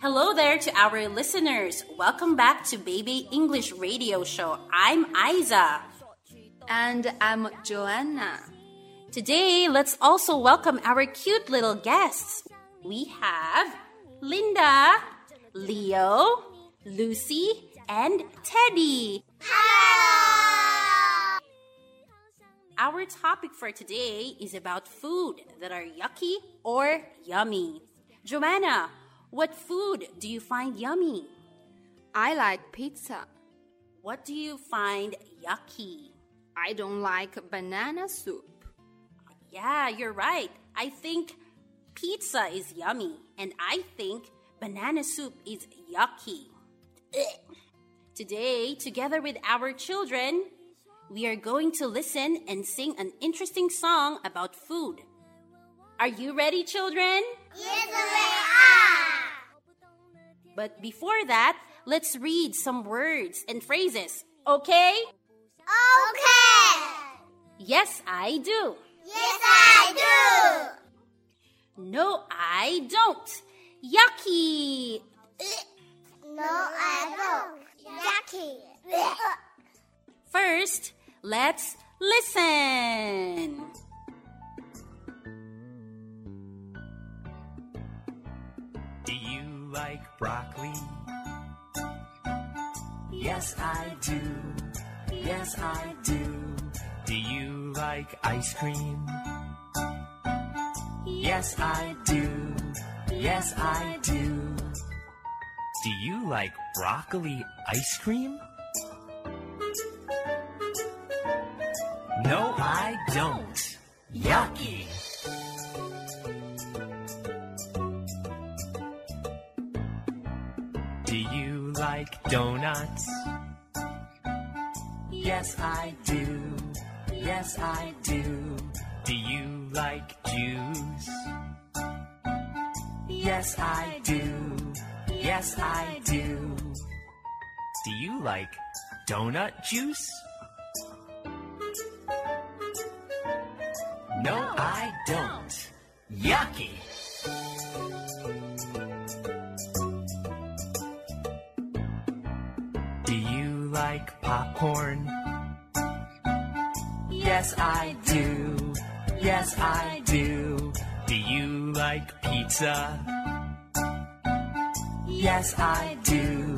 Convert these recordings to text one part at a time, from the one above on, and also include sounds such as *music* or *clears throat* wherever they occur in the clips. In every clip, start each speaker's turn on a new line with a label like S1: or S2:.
S1: Hello there to our listeners. Welcome back to Baby English Radio Show. I'm Aizza.
S2: And I'm Joanna.
S1: Today, let's also welcome our cute little guests. We have Linda, Leo, Lucy, and Teddy. Our topic for today is about food that are yucky or yummy. Joanna, what food do you find yummy?
S2: I like pizza.
S1: What do you find yucky?
S2: I don't like banana soup.
S1: Yeah, you're right. I think pizza is yummy, and I think banana soup is yucky. Ugh. *clears throat* Today, together with our children, we are going to listen and sing an interesting song about food. Are you ready, children?
S3: Yes, we
S1: But before that, let's read some words and phrases, okay?
S3: Okay.
S1: Yes, I do.
S3: Yes, I do.
S1: No, I don't. Yucky.
S3: No, I don't. Jackie.
S1: First, let's listen.
S4: Broccoli? Yes, I do. Yes, I do. Do you like ice cream? Yes, I do. Yes, I do. Do you like broccoli ice cream? No, I don't. Yucky. Do you like donuts? Yes, I do. Yes, I do. Do you like juice? Yes, I do. Yes, I do. Do you like donut juice? No, I don't. Yucky. Popcorn? Yes, I do. Yes, I do. Do you like pizza? Yes, I do.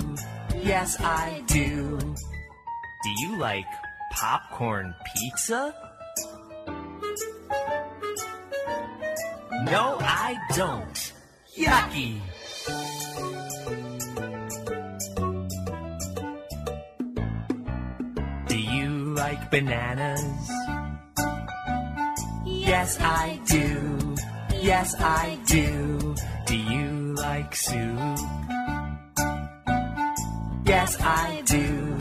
S4: Yes, I do. Do you like popcorn pizza? No, I don't. Yucky. Like bananas? Yes, I do. Yes, I do. Do you like soup? Yes, I do.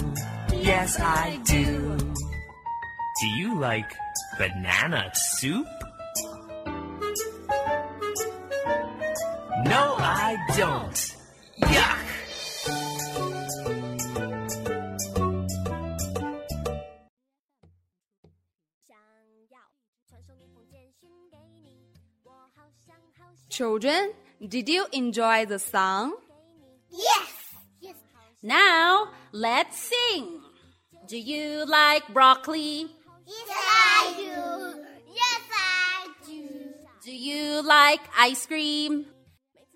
S4: Yes, I do. Do you like banana soup? No, I don't. Yuck!
S2: Children, did you enjoy the song?
S3: Yes. Yes.
S1: Now, let's sing. Do you like broccoli?
S3: Yes, I do. Yes, I do.
S1: Do you like ice cream?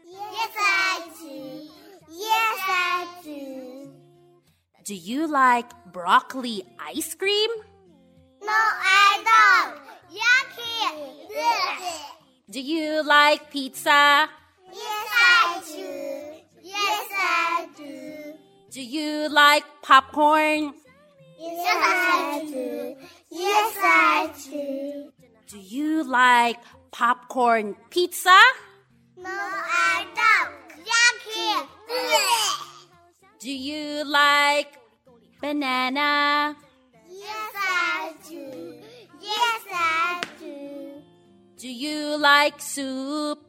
S3: Yes, I do. Yes, I do.
S1: Do you like broccoli ice cream?
S3: No, I
S1: Do you like pizza?
S3: Yes, I do. Yes, I do.
S1: Do you like popcorn?
S3: Yes, I do. Yes, I do.
S1: Do you like popcorn pizza?
S3: No, I don't. Yucky.
S1: Do you like banana?
S3: Yes, I do. Yes, I do.
S1: Do you like soup?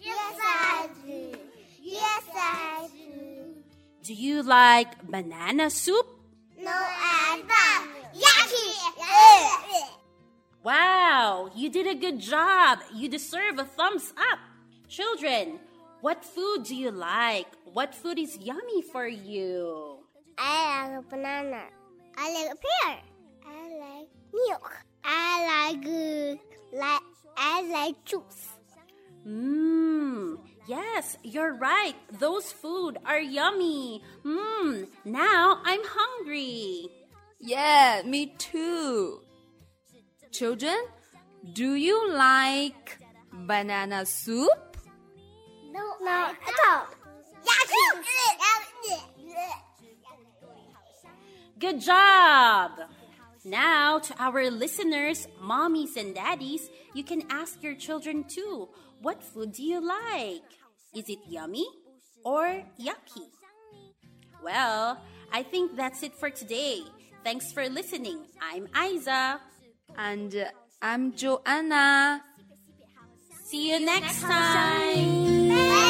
S3: Yes, I do. Yes, I do.
S1: Do you like banana soup?
S3: No, I don't. Yucky!
S1: Wow, you did a good job. You deserve a thumbs up. Children, what food do you like? What food is yummy for you?
S3: I like a banana. I like a pear. I like milk. I like uh, like I like juice.
S1: Mmm, yes, you're right. Those food are yummy. Mmm, now I'm hungry.
S2: Yeah, me too. Children, do you like banana soup?
S3: No, no, I don't.
S1: Good job! Now, to our listeners, mommies and daddies, you can ask your children too what food do you like? Is it yummy or yucky? Well, I think that's it for today. Thanks for listening. I'm Aizza.
S2: And uh, I'm Joanna.
S1: See you next time.
S5: Bye.